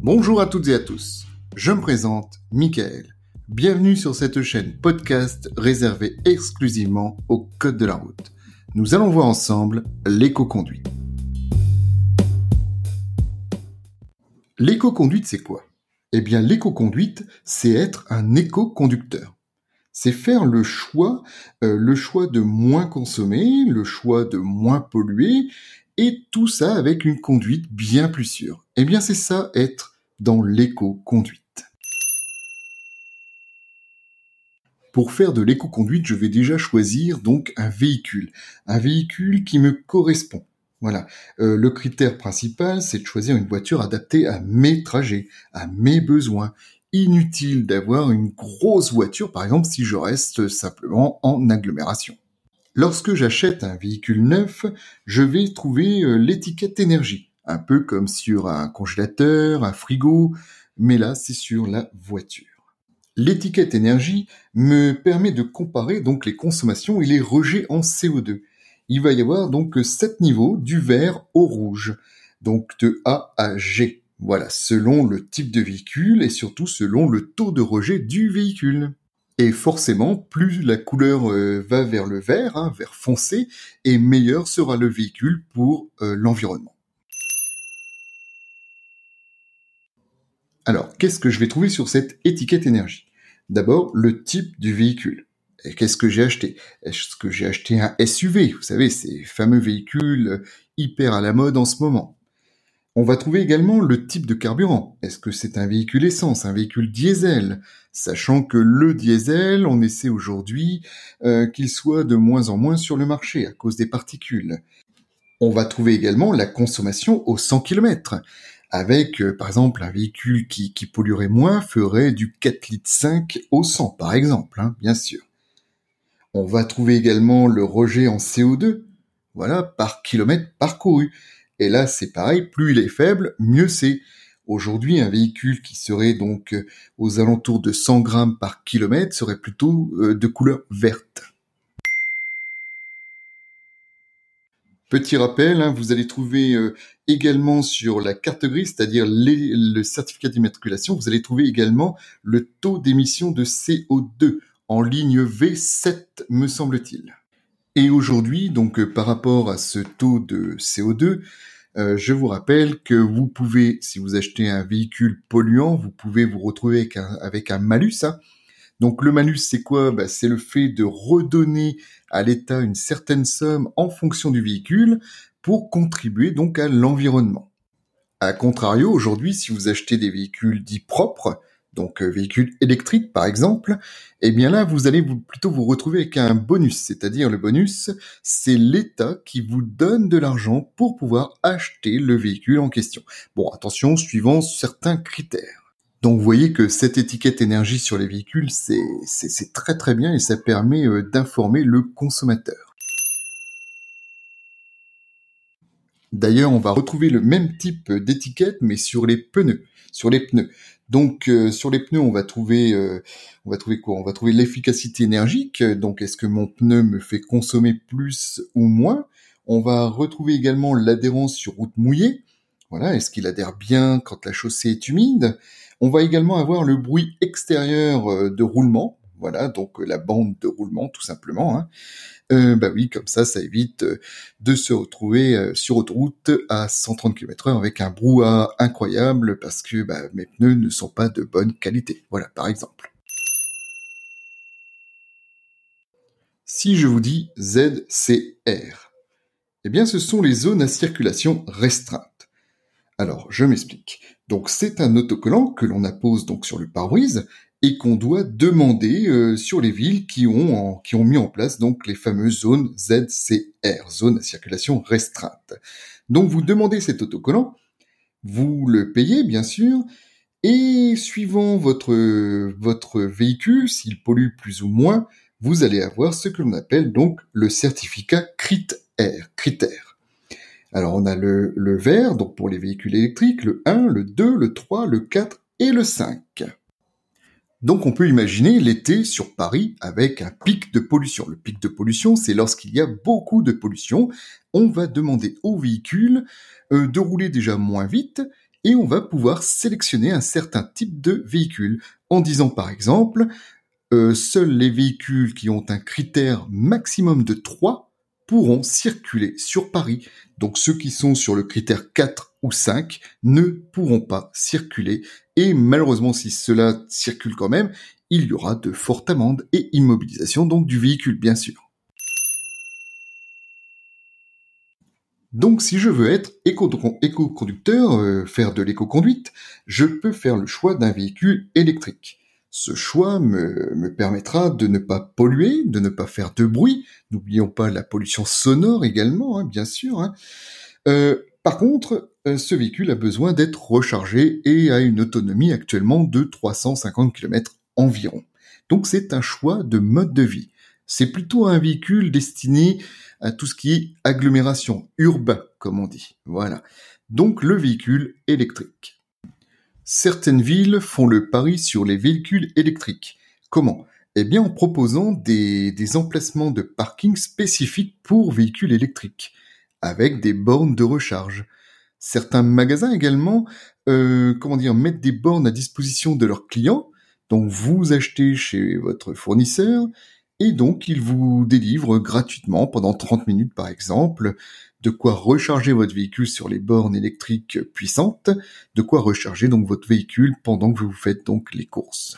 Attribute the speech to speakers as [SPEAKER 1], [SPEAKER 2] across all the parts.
[SPEAKER 1] Bonjour à toutes et à tous. Je me présente Michael. Bienvenue sur cette chaîne podcast réservée exclusivement au code de la route. Nous allons voir ensemble l'éco-conduite. L'éco-conduite, c'est quoi? Eh bien, l'éco-conduite, c'est être un éco-conducteur. C'est faire le choix, euh, le choix de moins consommer, le choix de moins polluer, et tout ça avec une conduite bien plus sûre. Eh bien, c'est ça être dans l'éco-conduite. Pour faire de l'éco-conduite, je vais déjà choisir donc un véhicule, un véhicule qui me correspond. Voilà. Euh, le critère principal, c'est de choisir une voiture adaptée à mes trajets, à mes besoins. Inutile d'avoir une grosse voiture, par exemple, si je reste simplement en agglomération. Lorsque j'achète un véhicule neuf, je vais trouver euh, l'étiquette énergie un peu comme sur un congélateur, un frigo, mais là c'est sur la voiture. L'étiquette énergie me permet de comparer donc les consommations et les rejets en CO2. Il va y avoir donc sept niveaux du vert au rouge, donc de A à G. Voilà, selon le type de véhicule et surtout selon le taux de rejet du véhicule. Et forcément, plus la couleur euh, va vers le vert, hein, vert foncé, et meilleur sera le véhicule pour euh, l'environnement. Alors, qu'est-ce que je vais trouver sur cette étiquette énergie? D'abord, le type du véhicule. Qu'est-ce que j'ai acheté? Est-ce que j'ai acheté un SUV Vous savez, ces fameux véhicules hyper à la mode en ce moment. On va trouver également le type de carburant. Est-ce que c'est un véhicule essence, un véhicule diesel? Sachant que le diesel, on essaie aujourd'hui euh, qu'il soit de moins en moins sur le marché à cause des particules. On va trouver également la consommation au 100 km avec, euh, par exemple, un véhicule qui, polluerait moins ferait du 4 litres 5 au 100, par exemple, hein, bien sûr. On va trouver également le rejet en CO2, voilà, par kilomètre parcouru. Et là, c'est pareil, plus il est faible, mieux c'est. Aujourd'hui, un véhicule qui serait donc euh, aux alentours de 100 grammes par kilomètre serait plutôt euh, de couleur verte. Petit rappel, hein, vous allez trouver euh, également sur la carte grise, c'est-à-dire le certificat d'immatriculation, vous allez trouver également le taux d'émission de CO2 en ligne V7, me semble-t-il. Et aujourd'hui, donc euh, par rapport à ce taux de CO2, euh, je vous rappelle que vous pouvez, si vous achetez un véhicule polluant, vous pouvez vous retrouver avec un, malus. Hein, donc le malus, c'est quoi? Bah, C'est le fait de redonner à l'État une certaine somme en fonction du véhicule pour contribuer donc à l'environnement. A contrario, aujourd'hui, si vous achetez des véhicules dits propres, donc euh, véhicules électriques par exemple, eh bien là, vous allez plutôt vous retrouver avec un bonus, c'est-à-dire le bonus, c'est l'État qui vous donne de l'argent pour pouvoir acheter le véhicule en question. Bon, attention, suivant certains critères. Donc vous voyez que cette étiquette énergie sur les véhicules, c'est très très bien et ça permet euh, d'informer le consommateur. D'ailleurs, on va retrouver le même type d'étiquette mais sur les pneus, sur les pneus. Donc euh, sur les pneus, on va trouver euh, on va trouver quoi? On va trouver l'efficacité énergique. Donc est-ce que mon pneu me fait consommer plus ou moins? On va retrouver également l'adhérence sur route mouillée. Voilà, est-ce qu'il adhère bien quand la chaussée est humide? On va également avoir le bruit extérieur euh, de roulement, voilà, donc euh, la bande de roulement tout simplement. Hein. Euh, bah oui, comme ça, ça évite euh, de se retrouver sur autoroute à 130 km/h avec un brouhaha incroyable parce que bah, mes pneus ne sont pas de bonne qualité. Voilà, par exemple. Si je vous dis ZCR, eh bien, ce sont les zones à circulation restreinte. Alors, je m'explique. Donc, c'est un autocollant que l'on appose donc sur le pare-brise et qu'on doit demander euh, sur les villes qui ont, mis en place les fameuses zones ZCR, zones à circulation restreinte. Donc, vous demandez cet autocollant, vous le payez bien sûr, et suivant votre, véhicule, s'il pollue plus ou moins, vous allez avoir ce que l'on appelle donc le certificat critère. critère. Alors on a le, vert, pour les véhicules électriques, le 1, le 2, le 3, le 4 et le 5. Donc on peut imaginer l'été sur Paris avec un pic de pollution. Le pic de pollution, c'est lorsqu'il y a beaucoup de pollution. On va demander aux véhicules euh, de rouler déjà moins vite et on va pouvoir sélectionner un certain type de véhicule en disant par exemple euh, seuls les véhicules qui ont un critère maximum de 3 pourront circuler sur Paris. Donc ceux qui sont sur le critère 4 ou 5 ne pourront pas circuler. Et malheureusement, si cela circule quand même, il y aura de fortes amendes et immobilisation donc du véhicule, bien sûr. Donc si je veux être éco-conducteur, euh, faire de l'éco-conduite, je peux faire le choix d'un véhicule électrique. Ce choix me, permettra de ne pas polluer, de ne pas faire de bruit. N'oublions pas la pollution sonore également, hein, bien sûr. Hein. Euh, par contre, euh, ce véhicule a besoin d'être rechargé et a une autonomie actuellement de 350 km environ. Donc c'est un choix de mode de vie. C'est plutôt un véhicule destiné à tout ce qui est agglomération, urbain, comme on dit. Voilà. Donc le véhicule électrique. Certaines villes font le pari sur les véhicules électriques. Comment? Eh bien en proposant des, emplacements de parking spécifiques pour véhicules électriques, avec des bornes de recharge. Certains magasins également, euh, comment dire, mettent des bornes à disposition de leurs clients. Donc vous achetez chez votre fournisseur et donc ils vous délivrent gratuitement pendant 30 minutes par exemple de quoi recharger votre véhicule sur les bornes électriques puissantes, de quoi recharger donc votre véhicule pendant que vous faites donc les courses.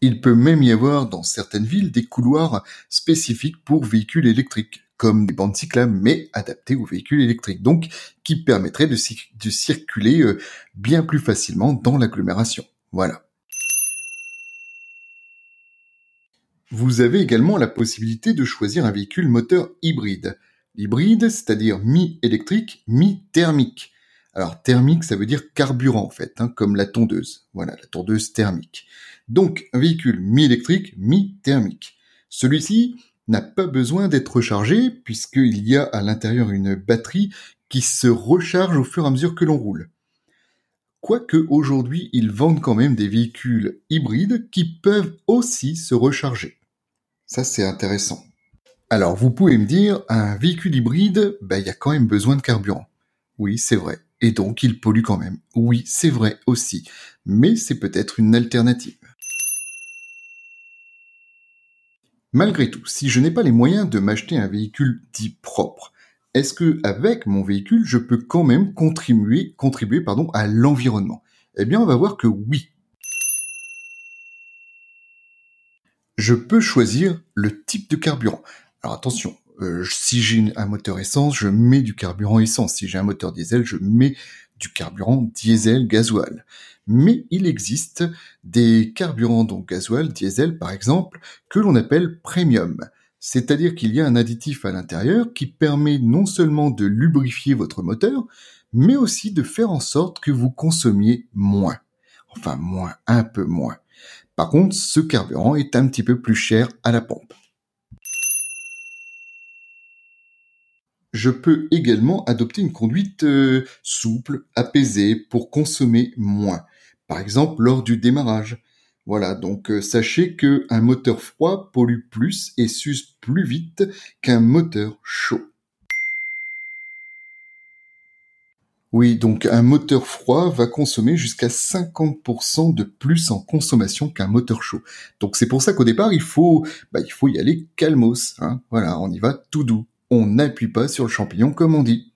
[SPEAKER 1] Il peut même y avoir dans certaines villes des couloirs spécifiques pour véhicules électriques, comme des bandes cyclables, mais adaptés aux véhicules électriques, donc qui permettraient de, de circuler euh, bien plus facilement dans l'agglomération. Voilà. Vous avez également la possibilité de choisir un véhicule moteur hybride hybride, c'est-à-dire mi-électrique, mi-thermique. Alors thermique, ça veut dire carburant en fait, hein, comme la tondeuse. Voilà, la tondeuse thermique. Donc un véhicule mi-électrique, mi-thermique. Celui-ci n'a pas besoin d'être rechargé puisqu'il y a à l'intérieur une batterie qui se recharge au fur et à mesure que l'on roule. Quoique aujourd'hui ils vendent quand même des véhicules hybrides qui peuvent aussi se recharger. Ça c'est intéressant. Alors, vous pouvez me dire, un véhicule hybride, ben, il y a quand même besoin de carburant. Oui, c'est vrai. Et donc, il pollue quand même. Oui, c'est vrai aussi. Mais c'est peut-être une alternative. Malgré tout, si je n'ai pas les moyens de m'acheter un véhicule dit propre, est-ce que avec mon véhicule, je peux quand même contribuer, contribuer pardon, à l'environnement? Eh bien, on va voir que oui. Je peux choisir le type de carburant. Alors attention, euh, si j'ai un moteur essence, je mets du carburant essence. Si j'ai un moteur diesel, je mets du carburant diesel gasoil. Mais il existe des carburants donc gasoil, diesel par exemple, que l'on appelle premium. C'est-à-dire qu'il y a un additif à l'intérieur qui permet non seulement de lubrifier votre moteur, mais aussi de faire en sorte que vous consommiez moins. Enfin moins, un peu moins. Par contre, ce carburant est un petit peu plus cher à la pompe. Je peux également adopter une conduite euh, souple, apaisée, pour consommer moins. Par exemple, lors du démarrage. Voilà, donc euh, sachez que un moteur froid pollue plus et s'use plus vite qu'un moteur chaud. Oui, donc un moteur froid va consommer jusqu'à 50% de plus en consommation qu'un moteur chaud. Donc c'est pour ça qu'au départ, il faut, bah, il faut y aller calmos. Hein. Voilà, on y va tout doux on n'appuie pas sur le champignon comme on dit.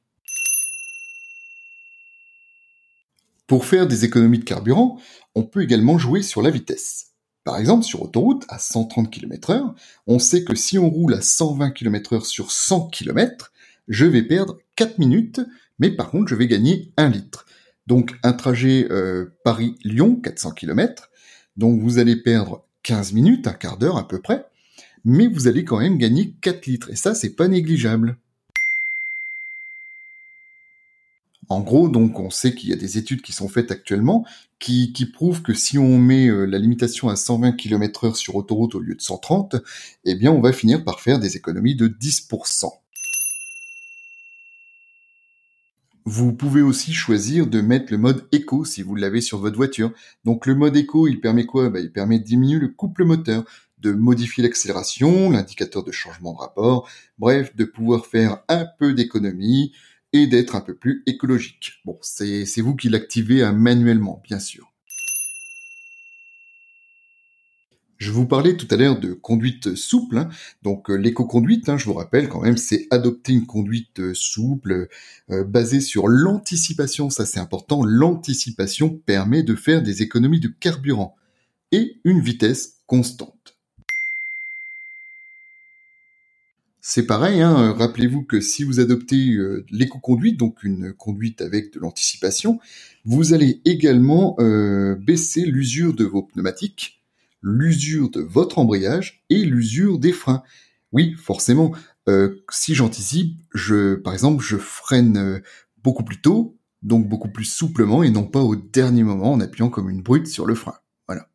[SPEAKER 1] Pour faire des économies de carburant, on peut également jouer sur la vitesse. Par exemple, sur autoroute, à 130 km/h, on sait que si on roule à 120 km/h sur 100 km, je vais perdre 4 minutes, mais par contre, je vais gagner 1 litre. Donc, un trajet euh, Paris-Lyon, 400 km, donc vous allez perdre 15 minutes, un quart d'heure à peu près, mais vous allez quand même gagner 4 litres, et ça, c'est pas négligeable. En gros, donc, on sait qu'il y a des études qui sont faites actuellement qui, prouvent que si on met euh, la limitation à 120 km heure sur autoroute au lieu de 130, eh bien, on va finir par faire des économies de 10%. Vous pouvez aussi choisir de mettre le mode éco si vous l'avez sur votre voiture. Donc le mode éco, il permet quoi? Bah, Il permet de diminuer le couple moteur, de modifier l'accélération, l'indicateur de changement de rapport, bref, de pouvoir faire un peu d'économie et d'être un peu plus écologique. Bon, c'est vous qui l'activez hein, manuellement, bien sûr. Je vous parlais tout à l'heure de conduite souple. Hein. Donc euh, l'éco-conduite, hein, je vous rappelle quand même, c'est adopter une conduite euh, souple euh, basée sur l'anticipation. Ça c'est important. L'anticipation permet de faire des économies de carburant et une vitesse constante. C'est pareil, hein, rappelez-vous que si vous adoptez l'éco-conduite, donc une conduite avec de l'anticipation, vous allez également baisser l'usure de vos pneumatiques, l'usure de votre embrayage et l'usure des freins. Oui, forcément, euh, si j'anticipe, je, par exemple, je freine euh, beaucoup plus tôt, donc beaucoup plus souplement et non pas au dernier moment en appuyant comme une brute sur le frein. Voilà.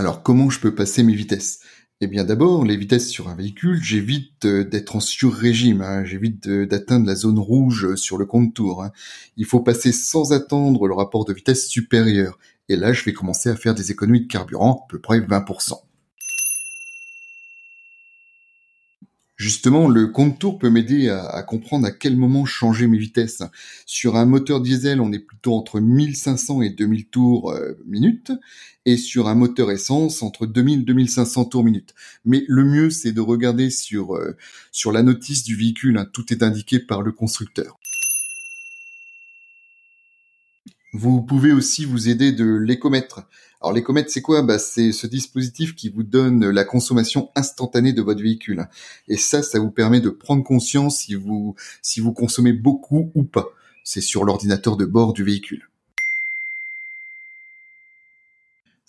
[SPEAKER 1] Alors comment je peux passer mes vitesses? Eh bien d'abord, les vitesses sur un véhicule, j'évite euh, d'être en sur-régime, hein. j'évite d'atteindre la zone rouge sur le compte-tour. Hein. Il faut passer sans attendre le rapport de vitesse supérieur. Et là, je vais commencer à faire des économies de carburant, à peu près 20%. Justement, le compte-tour peut m'aider à, comprendre à quel moment changer mes vitesses. Sur un moteur diesel, on est plutôt entre 1500 et 2000 tours euh, minute, et sur un moteur essence, entre 2000 et 2500 tours minute. Mais le mieux, c'est de regarder sur, euh, sur la notice du véhicule, hein. tout est indiqué par le constructeur. Vous pouvez aussi vous aider de l'écomètre. Alors l'écomètre, c'est quoi? Bah, C'est ce dispositif qui vous donne la consommation instantanée de votre véhicule. Et ça, ça vous permet de prendre conscience si vous, si vous consommez beaucoup ou pas. C'est sur l'ordinateur de bord du véhicule.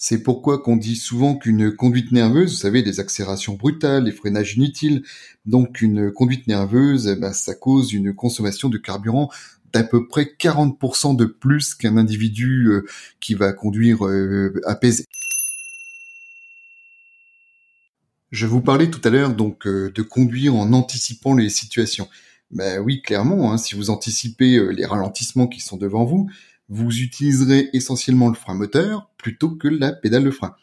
[SPEAKER 1] C'est pourquoi qu'on dit souvent qu'une conduite nerveuse, vous savez, des accélérations brutales, des freinages inutiles, donc une conduite nerveuse, bah, ça cause une consommation de carburant d'à peu près 40% de plus qu'un individu euh, qui va conduire euh, apaisé. Je vous parlais tout à l'heure donc euh, de conduire en anticipant les situations. Ben oui, clairement, hein, si vous anticipez les ralentissements qui sont devant vous, vous utiliserez essentiellement le frein moteur plutôt que la pédale de frein.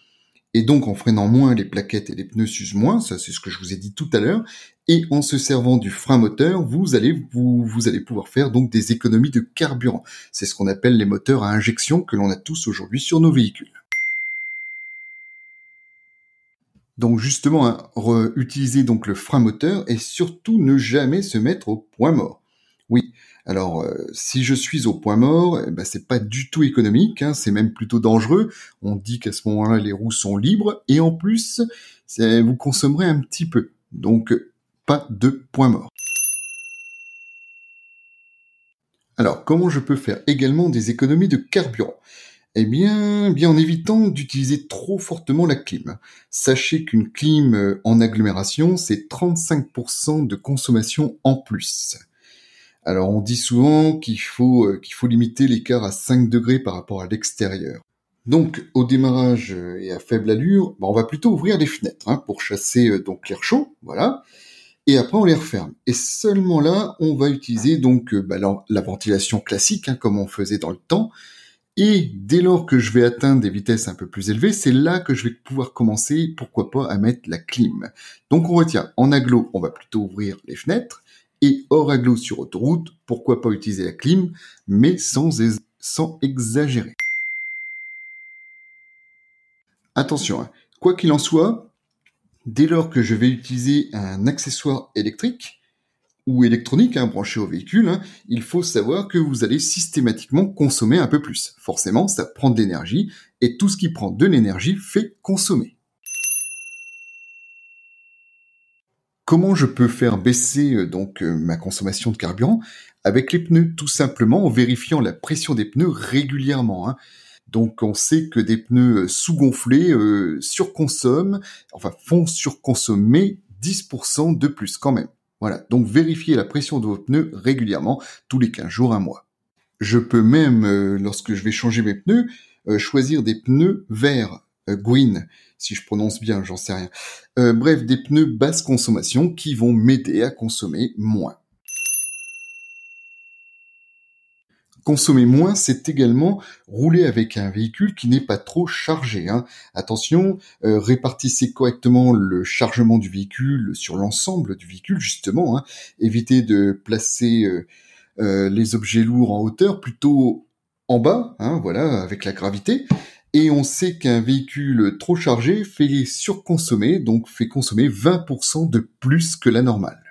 [SPEAKER 1] Et donc en freinant moins, les plaquettes et les pneus s'usent moins, ça c'est ce que je vous ai dit tout à l'heure, et en se servant du frein moteur, vous allez pouvoir faire donc des économies de carburant. C'est ce qu'on appelle les moteurs à injection que l'on a tous aujourd'hui sur nos véhicules. Donc justement, hein, utiliser donc le frein moteur et surtout ne jamais se mettre au point mort. Oui, alors euh, si je suis au point mort, eh ben, c'est pas du tout économique, hein, c'est même plutôt dangereux. On dit qu'à ce moment-là les roues sont libres et en plus vous consommerez un petit peu. Donc pas de point mort. Alors, comment je peux faire également des économies de carburant? Eh bien, bien en évitant d'utiliser trop fortement la clim. Sachez qu'une clim euh, en agglomération, c'est 35% de consommation en plus. Alors, on dit souvent qu'il faut, euh, qu'il faut limiter l'écart à 5 degrés par rapport à l'extérieur. Donc, au démarrage euh, et à faible allure, bah, on va plutôt ouvrir les fenêtres hein, pour chasser donc l'air chaud, voilà et après on les referme. Et seulement là, on va utiliser donc euh, bah, la, ventilation classique, hein, comme on faisait dans le temps. Et dès lors que je vais atteindre des vitesses un peu plus élevées, c'est là que je vais pouvoir commencer, pourquoi pas, à mettre la clim. Donc on retient, en aglo, on va plutôt ouvrir les fenêtres, et hors aglo sur autoroute, pourquoi pas utiliser la clim, mais sans, exagérer. Attention, hein. quoi qu'il en soit, dès lors que je vais utiliser un accessoire électrique ou électronique hein, branché au véhicule, hein, il faut savoir que vous allez systématiquement consommer un peu plus. Forcément, ça prend de l'énergie et tout ce qui prend de l'énergie fait consommer. Comment je peux faire baisser euh, donc euh, ma consommation de carburant avec les pneus? Tout simplement en vérifiant la pression des pneus régulièrement. Hein. Donc on sait que des pneus euh, sous-gonflés surconsomment, enfin font surconsommer 10% de plus quand même. Voilà, donc vérifiez la pression de vos pneus régulièrement, tous les 15 jours, un mois. Je peux même, lorsque je vais changer mes pneus, choisir des pneus verts, green, si je prononce bien, j'en sais rien. bref, des pneus basse consommation qui vont m'aider à consommer moins. Consommer moins, c'est également rouler avec un véhicule qui n'est pas trop chargé. Hein. Attention, euh, répartissez correctement le chargement du véhicule sur l'ensemble du véhicule, justement. Hein. Évitez de placer euh, euh, les objets lourds en hauteur, plutôt en bas, hein, voilà, avec la gravité. Et on sait qu'un véhicule trop chargé fait surconsommer, donc fait consommer 20% de plus que la normale.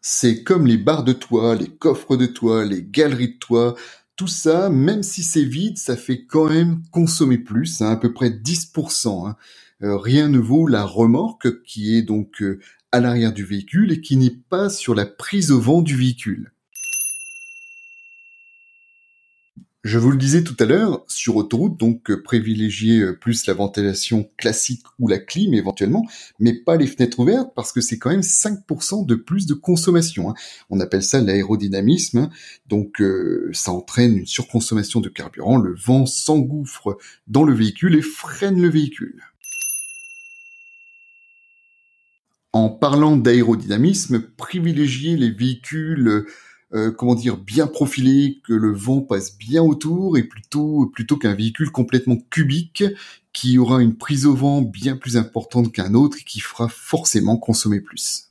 [SPEAKER 1] C'est comme les barres de toit, les coffres de toit, les galeries de toit, tout ça, même si c'est vide, ça fait quand même consommer plus, hein, à peu près 10%. Hein. Euh, rien ne vaut la remorque qui est donc euh, à l'arrière du véhicule et qui n'est pas sur la prise au vent du véhicule. Je vous le disais tout à l'heure, sur autoroute, donc euh, privilégiez euh, plus la ventilation classique ou la clim éventuellement, mais pas les fenêtres ouvertes parce que c'est quand même 5% de plus de consommation. Hein. On appelle ça l'aérodynamisme, hein. donc euh, ça entraîne une surconsommation de carburant, le vent s'engouffre dans le véhicule et freine le véhicule. En parlant d'aérodynamisme, privilégiez les véhicules euh, comment dire, bien profilé, que le vent passe bien autour, et plutôt plutôt qu'un véhicule complètement cubique qui aura une prise au vent bien plus importante qu'un autre et qui fera forcément consommer plus.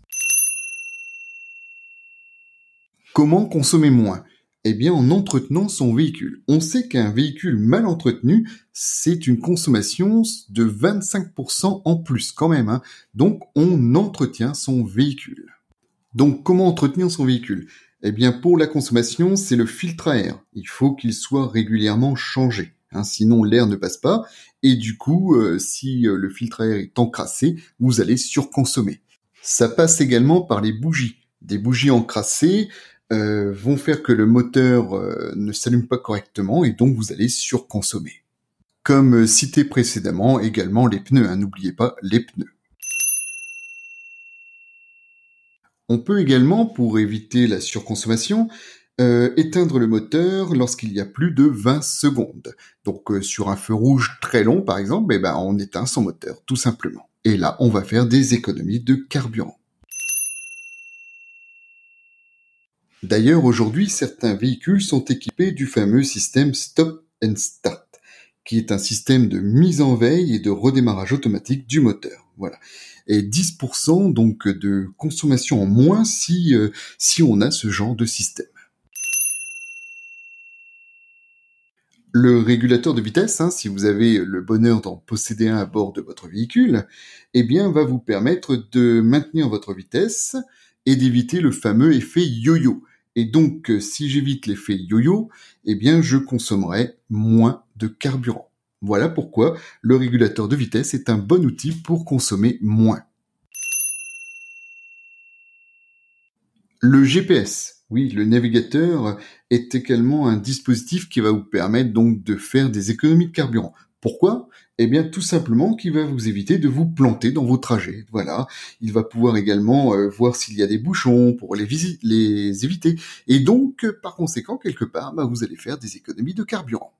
[SPEAKER 1] Comment consommer moins? Eh bien en entretenant son véhicule. On sait qu'un véhicule mal entretenu, c'est une consommation de 25% en plus quand même. Hein. Donc on entretient son véhicule. Donc comment entretenir son véhicule? Eh bien, pour la consommation, c'est le filtre à air. Il faut qu'il soit régulièrement changé. Hein, sinon, l'air ne passe pas. Et du coup, euh, si euh, le filtre à air est encrassé, vous allez surconsommer. Ça passe également par les bougies. Des bougies encrassées euh, vont faire que le moteur ne s'allume pas correctement et donc vous allez surconsommer. Comme cité précédemment, également les pneus. Hein, n'oubliez pas les pneus. On peut également, pour éviter la surconsommation, euh, éteindre le moteur lorsqu'il y a plus de 20 secondes. Donc euh, sur un feu rouge très long par exemple, eh ben, on éteint son moteur tout simplement. Et là, on va faire des économies de carburant. D'ailleurs, aujourd'hui, certains véhicules sont équipés du fameux système Stop and Start, qui est un système de mise en veille et de redémarrage automatique du moteur. Voilà et 10% donc de consommation en moins si, euh, si on a ce genre de système. Le régulateur de vitesse, hein, si vous avez le bonheur d'en posséder un à bord de votre véhicule, eh bien, va vous permettre de maintenir votre vitesse et d'éviter le fameux effet yo-yo. Et donc, si j'évite l'effet yo-yo, eh bien, je consommerai moins de carburant. Voilà pourquoi le régulateur de vitesse est un bon outil pour consommer moins. Le GPS, oui, le navigateur est également un dispositif qui va vous permettre donc de faire des économies de carburant. Pourquoi? Eh bien tout simplement qu'il va vous éviter de vous planter dans vos trajets. Voilà, il va pouvoir également euh, voir s'il y a des bouchons pour les, éviter. Et donc par conséquent quelque part, bah, vous allez faire des économies de carburant.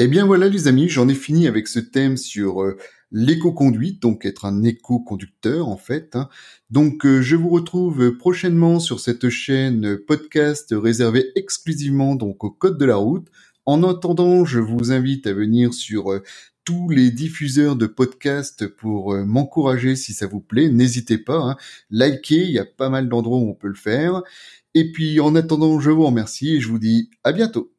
[SPEAKER 1] Eh bien voilà les amis, j'en ai fini avec ce thème sur euh, l'éco-conduite, donc être un éco-conducteur en fait. Hein. Donc euh, je vous retrouve prochainement sur cette chaîne podcast réservée exclusivement donc au code de la route. En attendant, je vous invite à venir sur euh, tous les diffuseurs de podcasts pour m'encourager si ça vous plaît. N'hésitez pas, hein. likez, il y a pas mal d'endroits où on peut le faire. Et puis en attendant, je vous remercie et je vous dis à bientôt.